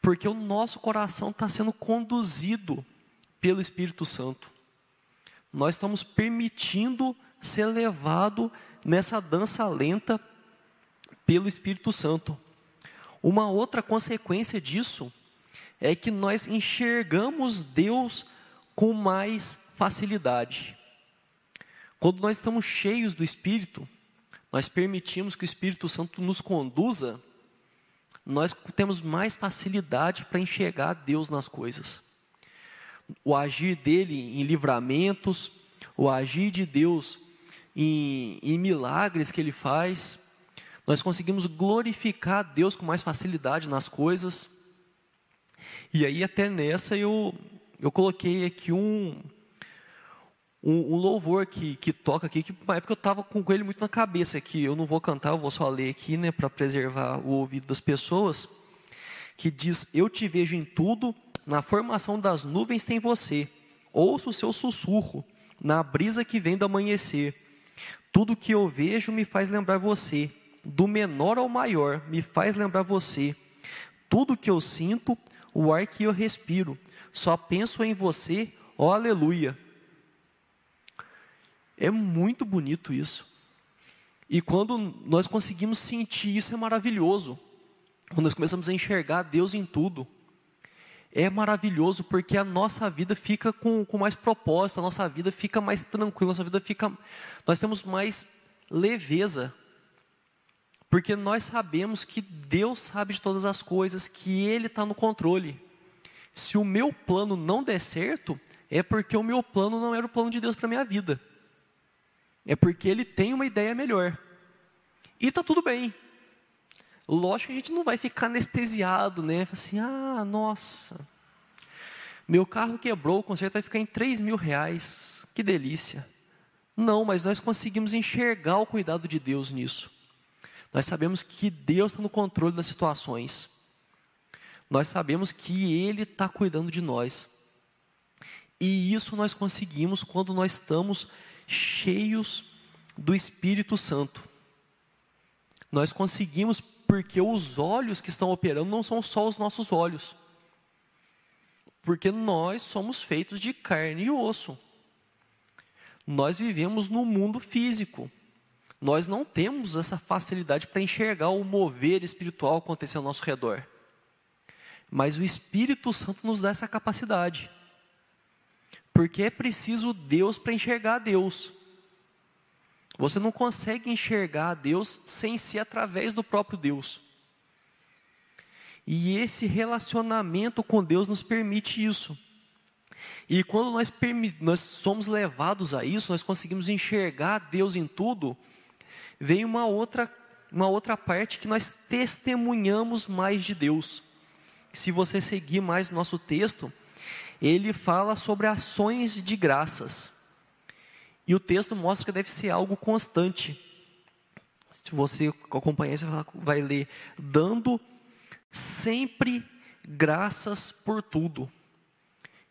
Porque o nosso coração está sendo conduzido pelo Espírito Santo. Nós estamos permitindo ser levado nessa dança lenta pelo Espírito Santo. Uma outra consequência disso é que nós enxergamos Deus com mais facilidade. Quando nós estamos cheios do Espírito, nós permitimos que o Espírito Santo nos conduza, nós temos mais facilidade para enxergar Deus nas coisas. o agir dele em livramentos, o agir de Deus em, em milagres que ele faz. Nós conseguimos glorificar Deus com mais facilidade nas coisas. E aí, até nessa, eu, eu coloquei aqui um, um, um, louvor que, que toca aqui, que na época eu estava com ele muito na cabeça aqui. Eu não vou cantar, eu vou só ler aqui, né, para preservar o ouvido das pessoas. Que diz: Eu te vejo em tudo, na formação das nuvens tem você. Ouço o seu sussurro, na brisa que vem do amanhecer. Tudo que eu vejo me faz lembrar você. Do menor ao maior me faz lembrar você. Tudo que eu sinto, o ar que eu respiro, só penso em você, ó aleluia. É muito bonito isso. E quando nós conseguimos sentir isso, é maravilhoso. Quando nós começamos a enxergar Deus em tudo, é maravilhoso porque a nossa vida fica com, com mais propósito, a nossa vida fica mais tranquila, a nossa vida fica. Nós temos mais leveza. Porque nós sabemos que Deus sabe de todas as coisas, que Ele está no controle. Se o meu plano não der certo, é porque o meu plano não era o plano de Deus para a minha vida. É porque ele tem uma ideia melhor. E está tudo bem. Lógico que a gente não vai ficar anestesiado, né? Assim, ah, nossa, meu carro quebrou, o conserto vai ficar em 3 mil reais. Que delícia. Não, mas nós conseguimos enxergar o cuidado de Deus nisso. Nós sabemos que Deus está no controle das situações. Nós sabemos que Ele está cuidando de nós. E isso nós conseguimos quando nós estamos cheios do Espírito Santo. Nós conseguimos porque os olhos que estão operando não são só os nossos olhos. Porque nós somos feitos de carne e osso. Nós vivemos no mundo físico. Nós não temos essa facilidade para enxergar o mover espiritual acontecer ao nosso redor. Mas o Espírito Santo nos dá essa capacidade. Porque é preciso Deus para enxergar Deus. Você não consegue enxergar Deus sem ser através do próprio Deus. E esse relacionamento com Deus nos permite isso. E quando nós, nós somos levados a isso, nós conseguimos enxergar Deus em tudo, vem uma outra, uma outra parte que nós testemunhamos mais de Deus. Se você seguir mais o nosso texto, ele fala sobre ações de graças. E o texto mostra que deve ser algo constante. Se você acompanhar, você vai ler, dando sempre graças por tudo.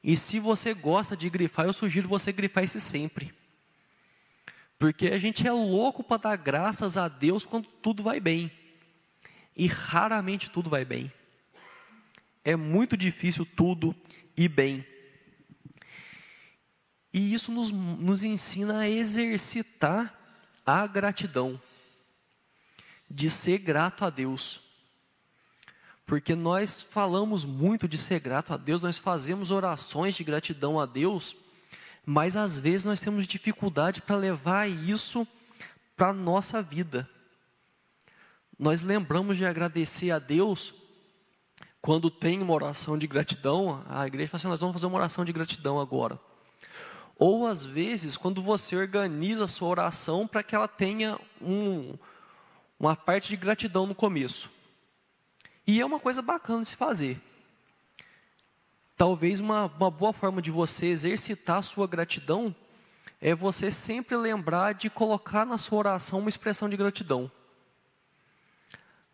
E se você gosta de grifar, eu sugiro você grifar esse sempre. Porque a gente é louco para dar graças a Deus quando tudo vai bem. E raramente tudo vai bem. É muito difícil tudo e bem. E isso nos, nos ensina a exercitar a gratidão, de ser grato a Deus. Porque nós falamos muito de ser grato a Deus, nós fazemos orações de gratidão a Deus, mas às vezes nós temos dificuldade para levar isso para a nossa vida. Nós lembramos de agradecer a Deus quando tem uma oração de gratidão, a igreja fala assim: nós vamos fazer uma oração de gratidão agora. Ou às vezes, quando você organiza a sua oração para que ela tenha um, uma parte de gratidão no começo. E é uma coisa bacana de se fazer. Talvez uma, uma boa forma de você exercitar a sua gratidão é você sempre lembrar de colocar na sua oração uma expressão de gratidão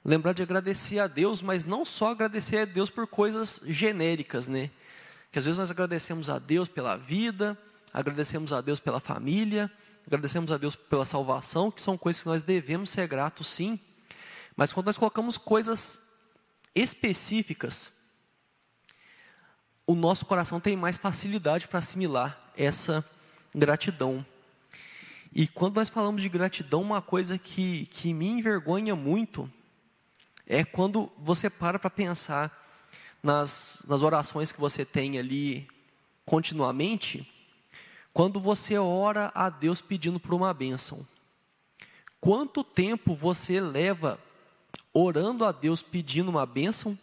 lembrar de agradecer a Deus, mas não só agradecer a Deus por coisas genéricas, né? Que às vezes nós agradecemos a Deus pela vida, agradecemos a Deus pela família, agradecemos a Deus pela salvação, que são coisas que nós devemos ser gratos sim. Mas quando nós colocamos coisas específicas, o nosso coração tem mais facilidade para assimilar essa gratidão. E quando nós falamos de gratidão, uma coisa que, que me envergonha muito é quando você para para pensar nas, nas orações que você tem ali continuamente, quando você ora a Deus pedindo por uma bênção. Quanto tempo você leva orando a Deus pedindo uma bênção?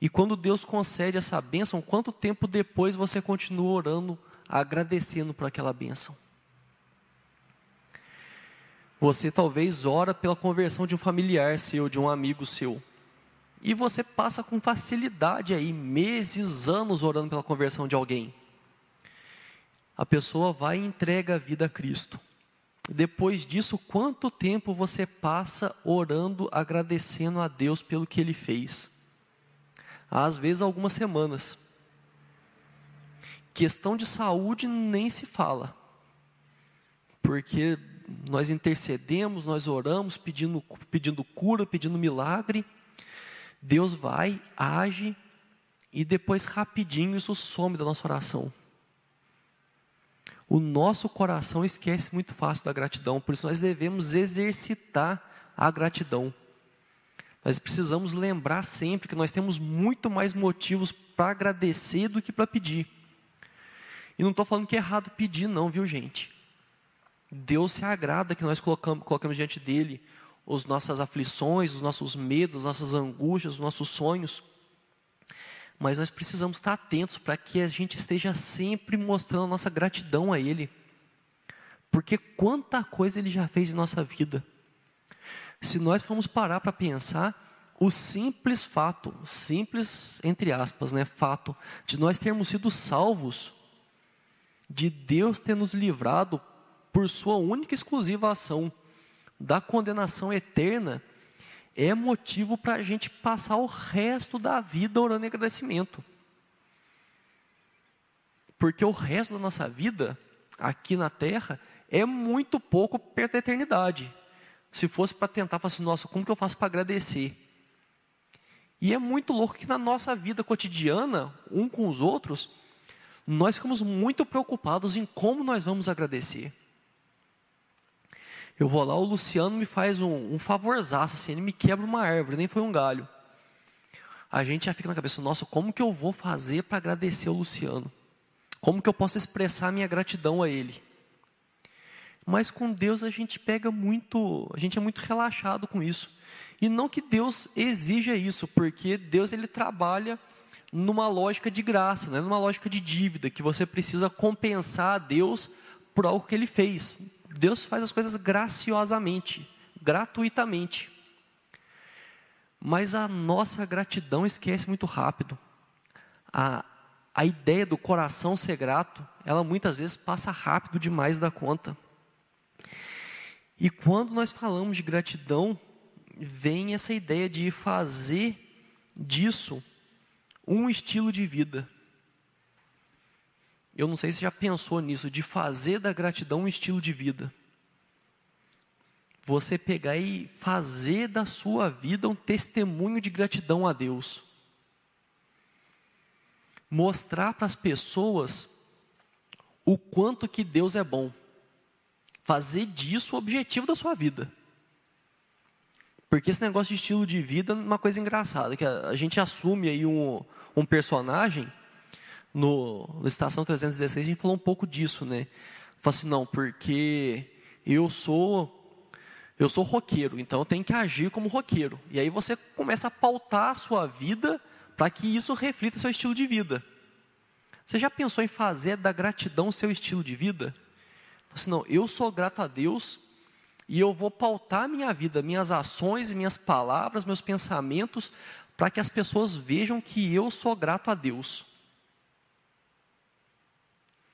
E quando Deus concede essa bênção, quanto tempo depois você continua orando, agradecendo por aquela bênção? Você talvez ora pela conversão de um familiar seu, de um amigo seu. E você passa com facilidade aí, meses, anos orando pela conversão de alguém. A pessoa vai e entrega a vida a Cristo. Depois disso, quanto tempo você passa orando, agradecendo a Deus pelo que Ele fez? Às vezes, algumas semanas. Questão de saúde nem se fala, porque nós intercedemos, nós oramos, pedindo, pedindo cura, pedindo milagre. Deus vai, age, e depois, rapidinho, isso some da nossa oração. O nosso coração esquece muito fácil da gratidão, por isso nós devemos exercitar a gratidão. Nós precisamos lembrar sempre que nós temos muito mais motivos para agradecer do que para pedir. E não estou falando que é errado pedir, não, viu gente? Deus se agrada que nós colocamos, colocamos diante dele as nossas aflições, os nossos medos, as nossas angústias, os nossos sonhos mas nós precisamos estar atentos para que a gente esteja sempre mostrando a nossa gratidão a Ele, porque quanta coisa Ele já fez em nossa vida. Se nós formos parar para pensar, o simples fato, simples entre aspas, né, fato, de nós termos sido salvos, de Deus ter nos livrado por Sua única e exclusiva ação da condenação eterna, é motivo para a gente passar o resto da vida orando em agradecimento. Porque o resto da nossa vida, aqui na terra, é muito pouco perto da eternidade. Se fosse para tentar falar assim, nossa, como que eu faço para agradecer? E é muito louco que na nossa vida cotidiana, um com os outros, nós ficamos muito preocupados em como nós vamos agradecer. Eu vou lá, o Luciano me faz um, um favorzaço, assim, ele me quebra uma árvore, nem foi um galho. A gente já fica na cabeça, nossa, como que eu vou fazer para agradecer o Luciano? Como que eu posso expressar minha gratidão a ele? Mas com Deus a gente pega muito, a gente é muito relaxado com isso. E não que Deus exija isso, porque Deus ele trabalha numa lógica de graça, né? numa lógica de dívida, que você precisa compensar a Deus por algo que ele fez. Deus faz as coisas graciosamente, gratuitamente. Mas a nossa gratidão esquece muito rápido. A, a ideia do coração ser grato, ela muitas vezes passa rápido demais da conta. E quando nós falamos de gratidão, vem essa ideia de fazer disso um estilo de vida. Eu não sei se já pensou nisso, de fazer da gratidão um estilo de vida. Você pegar e fazer da sua vida um testemunho de gratidão a Deus. Mostrar para as pessoas o quanto que Deus é bom. Fazer disso o objetivo da sua vida. Porque esse negócio de estilo de vida é uma coisa engraçada, que a, gente assume aí um, um personagem no, no Estação 316 a gente falou um pouco disso, né? Falou assim, não, porque eu sou eu sou roqueiro, então eu tenho que agir como roqueiro. E aí você começa a pautar a sua vida para que isso reflita seu estilo de vida. Você já pensou em fazer da gratidão seu estilo de vida? Assim, não, eu sou grato a Deus e eu vou pautar minha vida, minhas ações, minhas palavras, meus pensamentos, para que as pessoas vejam que eu sou grato a Deus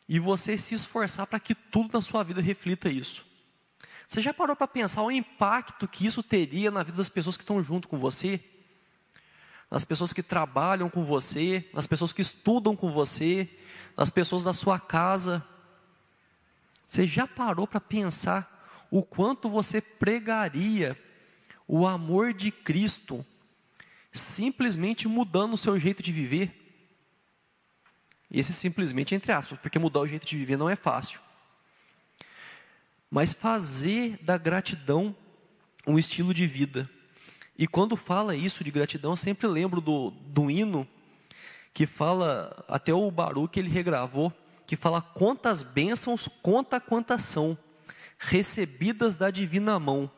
e você se esforçar para que tudo na sua vida reflita isso. Você já parou para pensar o impacto que isso teria na vida das pessoas que estão junto com você? Nas pessoas que trabalham com você, nas pessoas que estudam com você, nas pessoas da sua casa. Você já parou para pensar o quanto você pregaria o amor de Cristo simplesmente mudando o seu jeito de viver? Esse simplesmente entre aspas, porque mudar o jeito de viver não é fácil. Mas fazer da gratidão um estilo de vida. E quando fala isso de gratidão, sempre lembro do, do hino que fala, até o Baruch ele regravou, que fala quantas bênçãos, conta quantas são, recebidas da divina mão,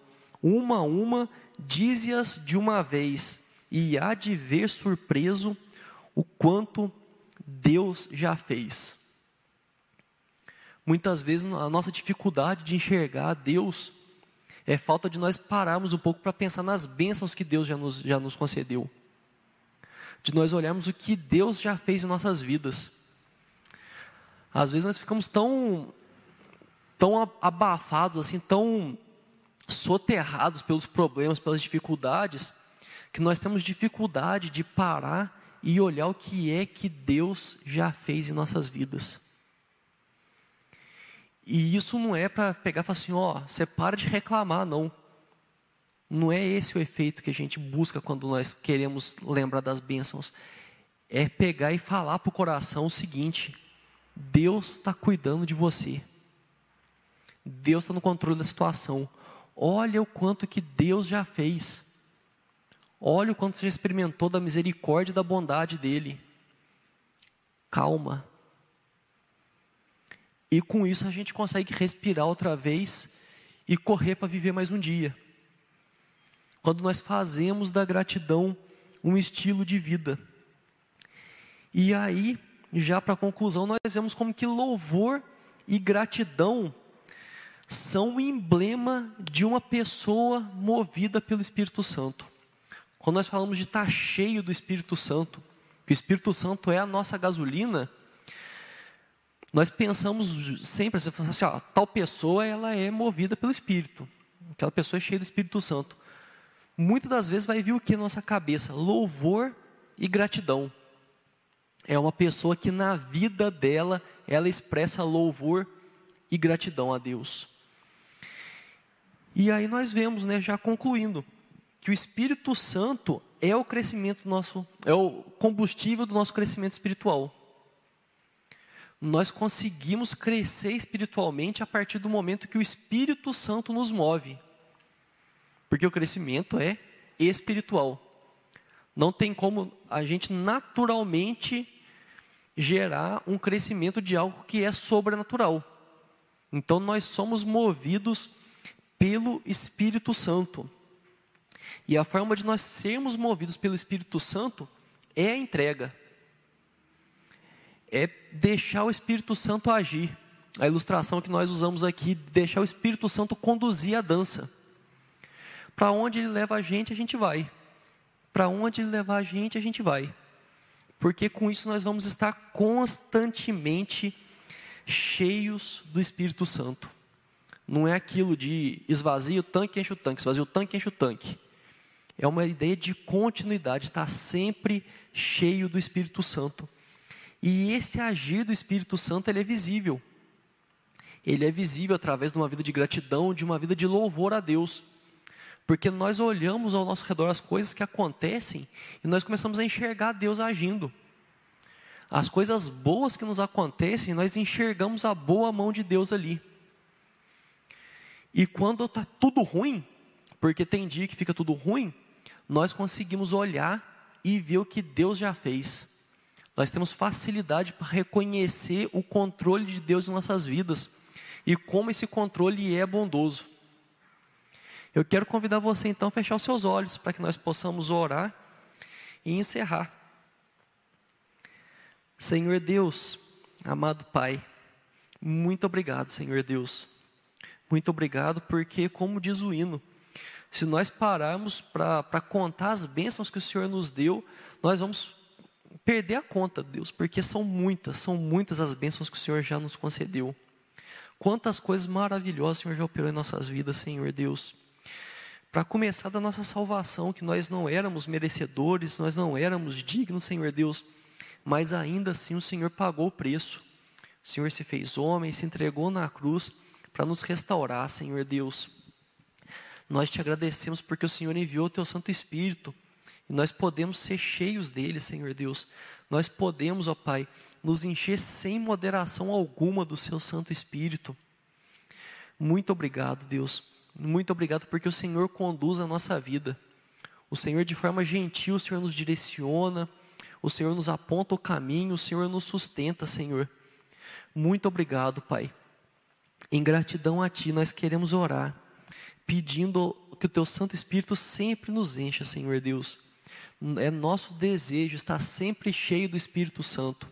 uma a uma, dize-as de uma vez, e há de ver surpreso o quanto Deus já fez. Muitas vezes a nossa dificuldade de enxergar Deus é falta de nós pararmos um pouco para pensar nas bênçãos que Deus já nos, já nos concedeu. De nós olharmos o que Deus já fez em nossas vidas. Às vezes nós ficamos tão, tão abafados, assim, tão soterrados pelos problemas, pelas dificuldades, que nós temos dificuldade de parar e olhar o que é que Deus já fez em nossas vidas. E isso não é para pegar e falar assim, ó, você para de reclamar, não. Não é esse o efeito que a gente busca quando nós queremos lembrar das bênçãos. É pegar e falar para o coração o seguinte: Deus está cuidando de você. Deus está no controle da situação. Olha o quanto que Deus já fez. Olha o quanto você experimentou da misericórdia e da bondade dele. Calma. E com isso a gente consegue respirar outra vez e correr para viver mais um dia. Quando nós fazemos da gratidão um estilo de vida. E aí, já para conclusão, nós vemos como que louvor e gratidão são o emblema de uma pessoa movida pelo Espírito Santo. Quando nós falamos de estar cheio do Espírito Santo, que o Espírito Santo é a nossa gasolina, nós pensamos sempre assim, ó, tal pessoa ela é movida pelo Espírito, aquela pessoa é cheia do Espírito Santo. Muitas das vezes vai vir o que na nossa cabeça? Louvor e gratidão. É uma pessoa que na vida dela ela expressa louvor e gratidão a Deus. E aí nós vemos, né, já concluindo, que o Espírito Santo é o crescimento nosso, é o combustível do nosso crescimento espiritual. Nós conseguimos crescer espiritualmente a partir do momento que o Espírito Santo nos move. Porque o crescimento é espiritual. Não tem como a gente naturalmente gerar um crescimento de algo que é sobrenatural. Então nós somos movidos pelo Espírito Santo. E a forma de nós sermos movidos pelo Espírito Santo é a entrega. É deixar o Espírito Santo agir. A ilustração que nós usamos aqui, deixar o Espírito Santo conduzir a dança. Para onde ele leva a gente, a gente vai. Para onde ele levar a gente, a gente vai. Porque com isso nós vamos estar constantemente cheios do Espírito Santo. Não é aquilo de esvazia o tanque, enche o tanque, esvazia o tanque, enche o tanque. É uma ideia de continuidade, estar sempre cheio do Espírito Santo. E esse agir do Espírito Santo ele é visível. Ele é visível através de uma vida de gratidão, de uma vida de louvor a Deus. Porque nós olhamos ao nosso redor as coisas que acontecem e nós começamos a enxergar Deus agindo. As coisas boas que nos acontecem, nós enxergamos a boa mão de Deus ali. E quando está tudo ruim, porque tem dia que fica tudo ruim, nós conseguimos olhar e ver o que Deus já fez. Nós temos facilidade para reconhecer o controle de Deus em nossas vidas e como esse controle é bondoso. Eu quero convidar você então a fechar os seus olhos para que nós possamos orar e encerrar. Senhor Deus, amado Pai, muito obrigado, Senhor Deus muito obrigado, porque, como diz o hino, se nós pararmos para contar as bênçãos que o Senhor nos deu, nós vamos perder a conta, Deus, porque são muitas, são muitas as bênçãos que o Senhor já nos concedeu. Quantas coisas maravilhosas o Senhor já operou em nossas vidas, Senhor Deus. Para começar da nossa salvação, que nós não éramos merecedores, nós não éramos dignos, Senhor Deus, mas ainda assim o Senhor pagou o preço. O Senhor se fez homem, se entregou na cruz para nos restaurar, Senhor Deus. Nós te agradecemos porque o Senhor enviou o teu Santo Espírito e nós podemos ser cheios dele, Senhor Deus. Nós podemos, ó Pai, nos encher sem moderação alguma do seu Santo Espírito. Muito obrigado, Deus. Muito obrigado porque o Senhor conduz a nossa vida. O Senhor, de forma gentil, o Senhor nos direciona, o Senhor nos aponta o caminho, o Senhor nos sustenta, Senhor. Muito obrigado, Pai. Em gratidão a Ti, nós queremos orar, pedindo que o Teu Santo Espírito sempre nos encha, Senhor Deus. é nosso desejo estar sempre cheio do Espírito Santo.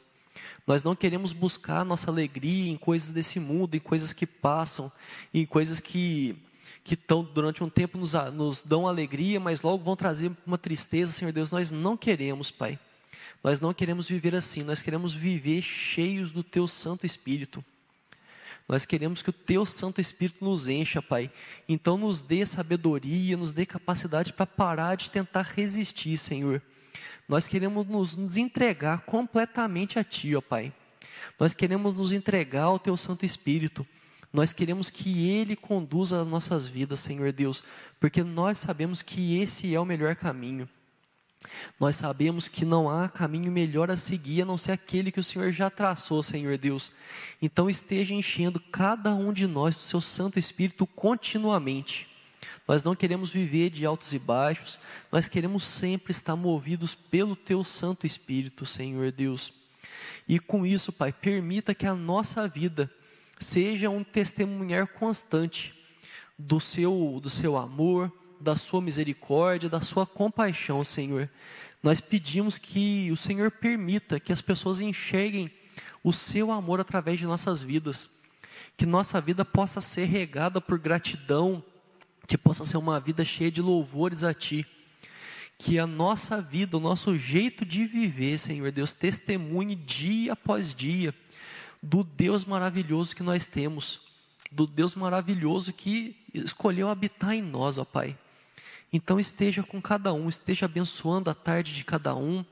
Nós não queremos buscar nossa alegria em coisas desse mundo, em coisas que passam, em coisas que que tão, durante um tempo nos, nos dão alegria, mas logo vão trazer uma tristeza, Senhor Deus. Nós não queremos, Pai. Nós não queremos viver assim. Nós queremos viver cheios do Teu Santo Espírito. Nós queremos que o Teu Santo Espírito nos encha, Pai. Então, nos dê sabedoria, nos dê capacidade para parar de tentar resistir, Senhor. Nós queremos nos, nos entregar completamente a Ti, ó Pai. Nós queremos nos entregar ao Teu Santo Espírito. Nós queremos que Ele conduza as nossas vidas, Senhor Deus, porque nós sabemos que esse é o melhor caminho. Nós sabemos que não há caminho melhor a seguir a não ser aquele que o Senhor já traçou, Senhor Deus. Então esteja enchendo cada um de nós do seu Santo Espírito continuamente. Nós não queremos viver de altos e baixos, nós queremos sempre estar movidos pelo teu Santo Espírito, Senhor Deus. E com isso, Pai, permita que a nossa vida seja um testemunhar constante do seu, do seu amor, da sua misericórdia, da sua compaixão, Senhor. Nós pedimos que o Senhor permita que as pessoas enxerguem o seu amor através de nossas vidas, que nossa vida possa ser regada por gratidão, que possa ser uma vida cheia de louvores a Ti, que a nossa vida, o nosso jeito de viver, Senhor Deus, testemunhe dia após dia do Deus maravilhoso que nós temos, do Deus maravilhoso que escolheu habitar em nós, ó Pai. Então esteja com cada um, esteja abençoando a tarde de cada um,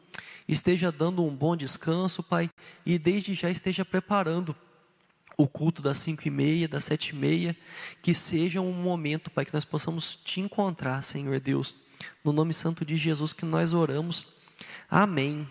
esteja dando um bom descanso, Pai, e desde já esteja preparando o culto das cinco e meia, das sete e meia, que seja um momento, Pai, que nós possamos te encontrar, Senhor Deus. No nome santo de Jesus que nós oramos. Amém.